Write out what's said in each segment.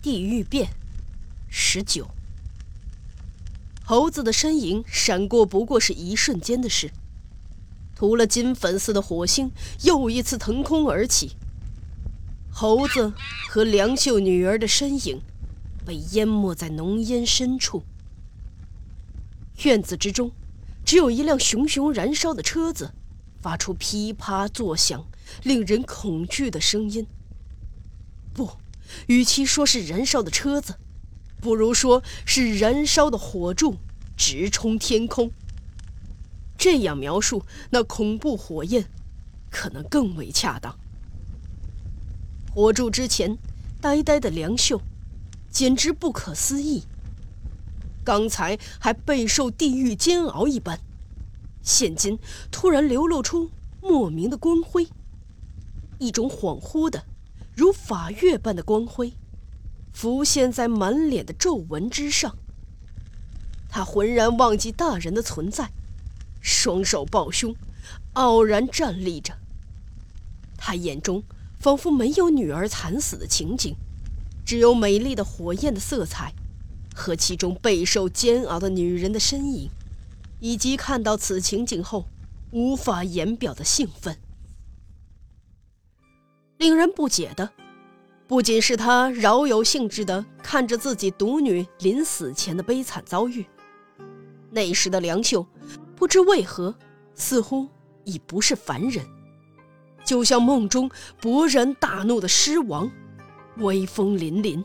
地狱变，十九。猴子的身影闪过，不过是一瞬间的事。涂了金粉似的火星又一次腾空而起。猴子和梁秀女儿的身影被淹没在浓烟深处。院子之中，只有一辆熊熊燃烧的车子，发出噼啪作响、令人恐惧的声音。不，与其说是燃烧的车子，不如说是燃烧的火柱直冲天空。这样描述那恐怖火焰，可能更为恰当。火柱之前，呆呆的梁秀，简直不可思议。刚才还备受地狱煎熬一般，现今突然流露出莫名的光辉，一种恍惚的。如法月般的光辉，浮现在满脸的皱纹之上。他浑然忘记大人的存在，双手抱胸，傲然站立着。他眼中仿佛没有女儿惨死的情景，只有美丽的火焰的色彩，和其中备受煎熬的女人的身影，以及看到此情景后无法言表的兴奋。令人不解的，不仅是他饶有兴致的看着自己独女临死前的悲惨遭遇，那时的梁秀，不知为何，似乎已不是凡人，就像梦中勃然大怒的狮王，威风凛凛。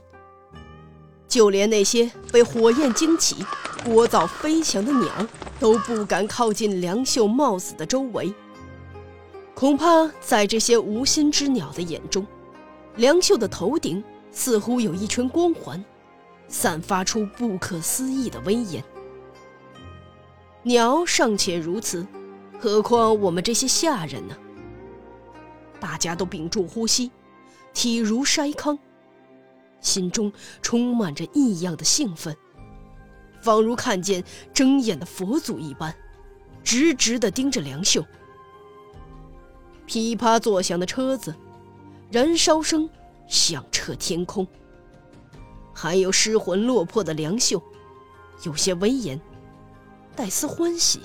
就连那些被火焰惊起、聒噪飞翔的鸟，都不敢靠近梁秀冒死的周围。恐怕在这些无心之鸟的眼中，梁秀的头顶似乎有一圈光环，散发出不可思议的威严。鸟尚且如此，何况我们这些下人呢？大家都屏住呼吸，体如筛糠，心中充满着异样的兴奋，仿如看见睁眼的佛祖一般，直直地盯着梁秀。噼啪作响的车子，燃烧声响彻天空。还有失魂落魄的梁秀，有些威严，带丝欢喜。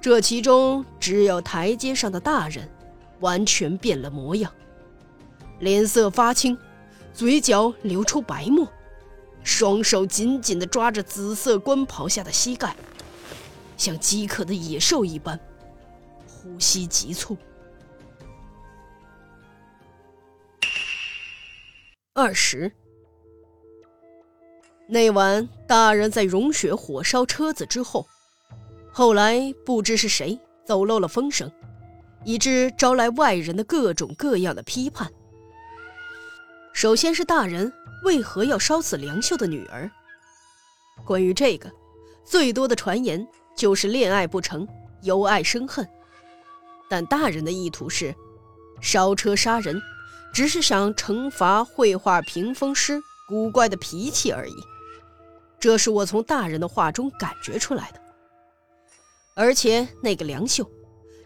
这其中只有台阶上的大人，完全变了模样，脸色发青，嘴角流出白沫，双手紧紧地抓着紫色官袍下的膝盖，像饥渴的野兽一般。呼吸急促。二十那晚，大人在融雪火烧车子之后，后来不知是谁走漏了风声，以致招来外人的各种各样的批判。首先是大人为何要烧死梁秀的女儿？关于这个，最多的传言就是恋爱不成，由爱生恨。但大人的意图是，烧车杀人，只是想惩罚绘画屏风师古怪的脾气而已。这是我从大人的话中感觉出来的。而且那个梁秀，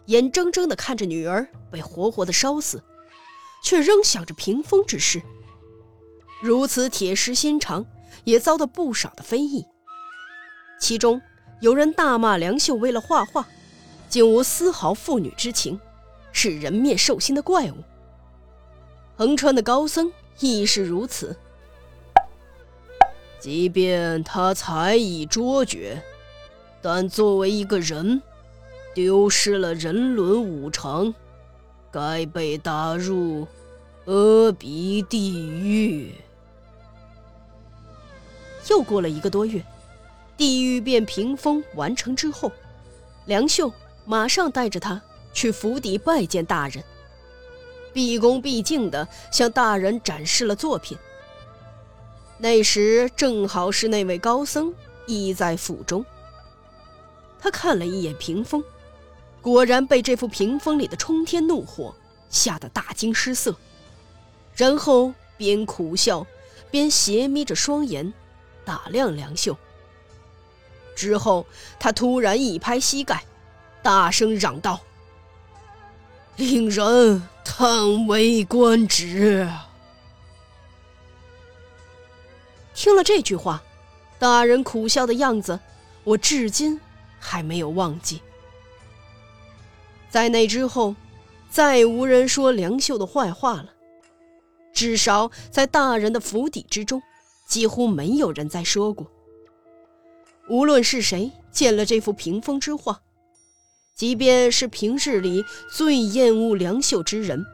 眼睁睁地看着女儿被活活的烧死，却仍想着屏风之事，如此铁石心肠，也遭到不少的非议。其中有人大骂梁秀为了画画。竟无丝毫父女之情，是人面兽心的怪物。横川的高僧亦是如此。即便他才艺卓绝，但作为一个人，丢失了人伦五常，该被打入阿鼻地狱。又过了一个多月，地狱变屏风完成之后，梁秀。马上带着他去府邸拜见大人，毕恭毕敬地向大人展示了作品。那时正好是那位高僧已在府中。他看了一眼屏风，果然被这幅屏风里的冲天怒火吓得大惊失色，然后边苦笑边斜眯着双眼打量梁秀。之后，他突然一拍膝盖。大声嚷道：“令人叹为观止！”听了这句话，大人苦笑的样子，我至今还没有忘记。在那之后，再无人说梁秀的坏话了。至少在大人的府邸之中，几乎没有人再说过。无论是谁见了这幅屏风之画，即便是平日里最厌恶梁秀之人，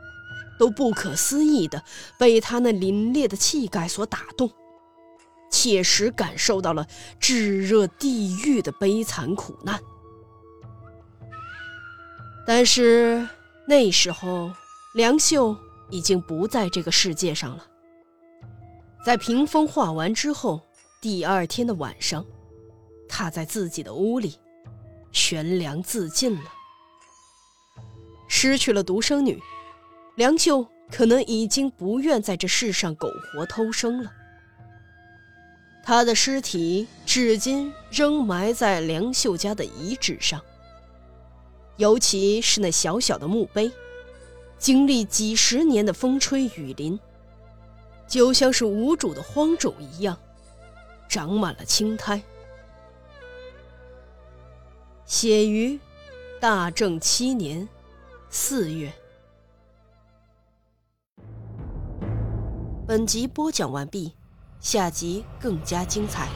都不可思议的被他那凛冽的气概所打动，切实感受到了炙热地狱的悲惨苦难。但是那时候，梁秀。已经不在这个世界上了。在屏风画完之后，第二天的晚上，他在自己的屋里悬梁自尽了。失去了独生女，梁秀可能已经不愿在这世上苟活偷生了。他的尸体至今仍埋在梁秀家的遗址上，尤其是那小小的墓碑。经历几十年的风吹雨淋，就像是无主的荒冢一样，长满了青苔。写于大正七年四月。本集播讲完毕，下集更加精彩。